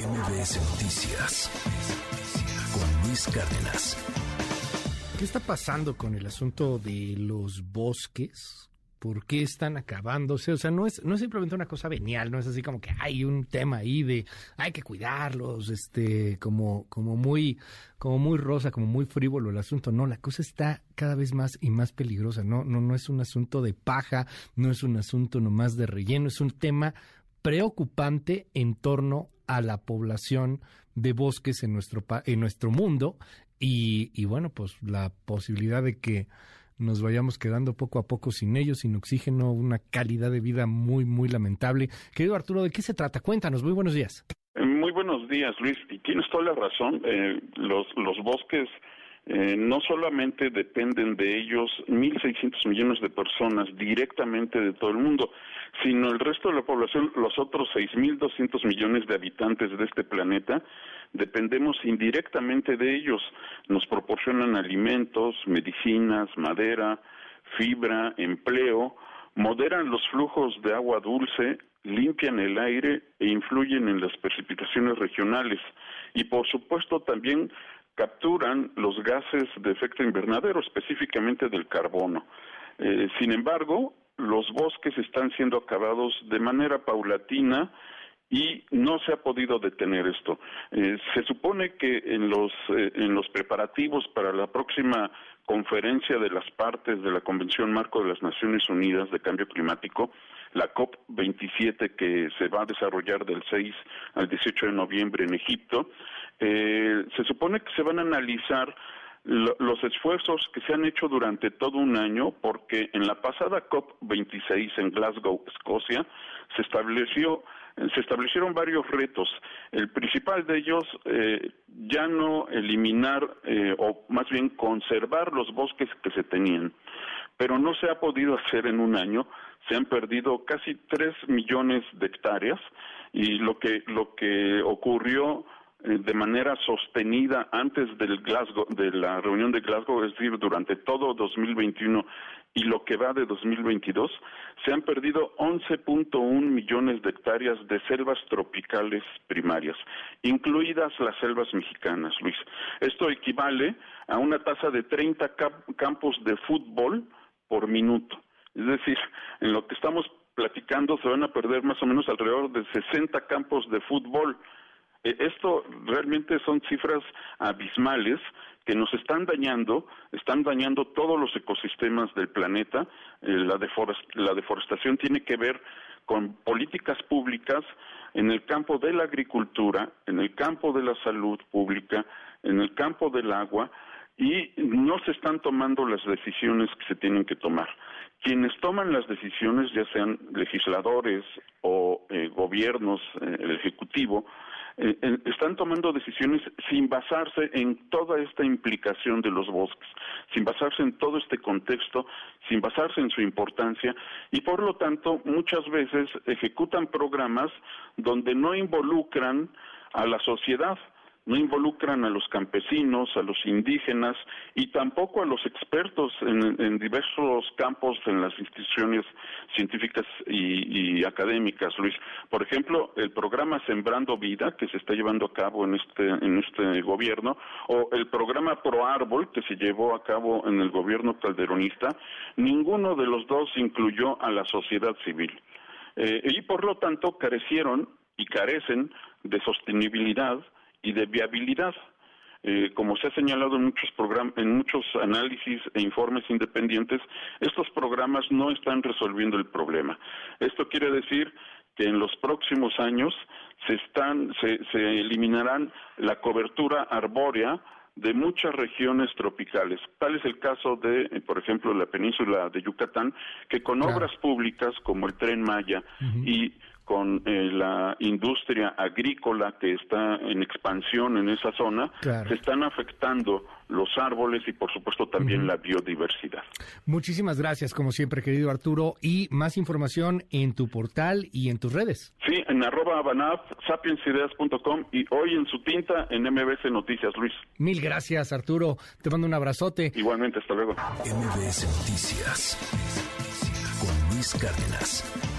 MBS Noticias con Luis Cárdenas. ¿Qué está pasando con el asunto de los bosques? ¿Por qué están acabándose? O sea, no es, no es simplemente una cosa venial, no es así como que hay un tema ahí de hay que cuidarlos, este, como, como muy, como muy rosa, como muy frívolo el asunto. No, la cosa está cada vez más y más peligrosa. No, no, no es un asunto de paja, no es un asunto nomás de relleno, es un tema preocupante en torno a la población de bosques en nuestro, en nuestro mundo y, y bueno, pues la posibilidad de que nos vayamos quedando poco a poco sin ellos, sin oxígeno, una calidad de vida muy, muy lamentable. Querido Arturo, ¿de qué se trata? Cuéntanos, muy buenos días. Muy buenos días, Luis. Y tienes toda la razón. Eh, los, los bosques eh, no solamente dependen de ellos 1.600 millones de personas directamente de todo el mundo, sino el resto de la población, los otros 6.200 millones de habitantes de este planeta, dependemos indirectamente de ellos. Nos proporcionan alimentos, medicinas, madera, fibra, empleo, moderan los flujos de agua dulce, limpian el aire e influyen en las precipitaciones regionales. Y por supuesto también capturan los gases de efecto invernadero, específicamente del carbono. Eh, sin embargo, los bosques están siendo acabados de manera paulatina y no se ha podido detener esto. Eh, se supone que en los, eh, en los preparativos para la próxima conferencia de las partes de la Convención Marco de las Naciones Unidas de Cambio Climático, la COP27 que se va a desarrollar del 6 al 18 de noviembre en Egipto, eh, se supone que se van a analizar los esfuerzos que se han hecho durante todo un año, porque en la pasada COP26 en Glasgow, Escocia, se estableció se establecieron varios retos. El principal de ellos, eh, ya no eliminar eh, o más bien conservar los bosques que se tenían, pero no se ha podido hacer en un año. Se han perdido casi tres millones de hectáreas y lo que lo que ocurrió de manera sostenida antes del Glasgow, de la reunión de Glasgow, es decir, durante todo 2021 y lo que va de 2022, se han perdido 11.1 millones de hectáreas de selvas tropicales primarias, incluidas las selvas mexicanas, Luis. Esto equivale a una tasa de 30 campos de fútbol por minuto. Es decir, en lo que estamos platicando se van a perder más o menos alrededor de 60 campos de fútbol eh, esto realmente son cifras abismales que nos están dañando, están dañando todos los ecosistemas del planeta. Eh, la, deforestación tiene que ver con políticas públicas en el campo de la agricultura, en el campo de la salud pública, en el campo del agua, y no se están tomando las decisiones que se tienen que tomar. Quienes toman las decisiones, ya sean legisladores o eh, gobiernos, el Ejecutivo, eh, están tomando decisiones sin basarse en toda esta implicación de los bosques, sin basarse en todo este contexto, sin basarse en su importancia y por lo tanto muchas veces ejecutan programas donde no involucran a la sociedad no involucran a los campesinos, a los indígenas y tampoco a los expertos en, diversos campos en las instituciones científicas y, académicas, Luis. Por ejemplo, el programa Sembrando Vida que se está llevando a cabo en este, en este gobierno o el programa Pro Árbol que se llevó a cabo en el gobierno calderonista, ninguno de los dos incluyó a la sociedad civil. Eh, y por lo tanto carecieron y carecen de sostenibilidad, y de viabilidad. Eh, como se ha señalado en muchos en muchos análisis e informes independientes, estos programas no están resolviendo el problema. Esto quiere decir que en los próximos años se están, se, se eliminarán la cobertura arbórea de muchas regiones tropicales. Tal es el caso de, eh, por ejemplo, la península de Yucatán, que con obras públicas como el tren Maya y con eh, la industria agrícola que está en expansión en esa zona, se están afectando los árboles y por supuesto también la biodiversidad. Muchísimas gracias, como siempre, querido Arturo, y más información en tu portal y en tus redes. Sí, en arroba abanaf, sapiensideas.com y hoy en su tinta en MBS Noticias, Luis. Mil gracias, Arturo. Te mando un abrazote. Igualmente, hasta luego. MBS Noticias con Luis Cárdenas.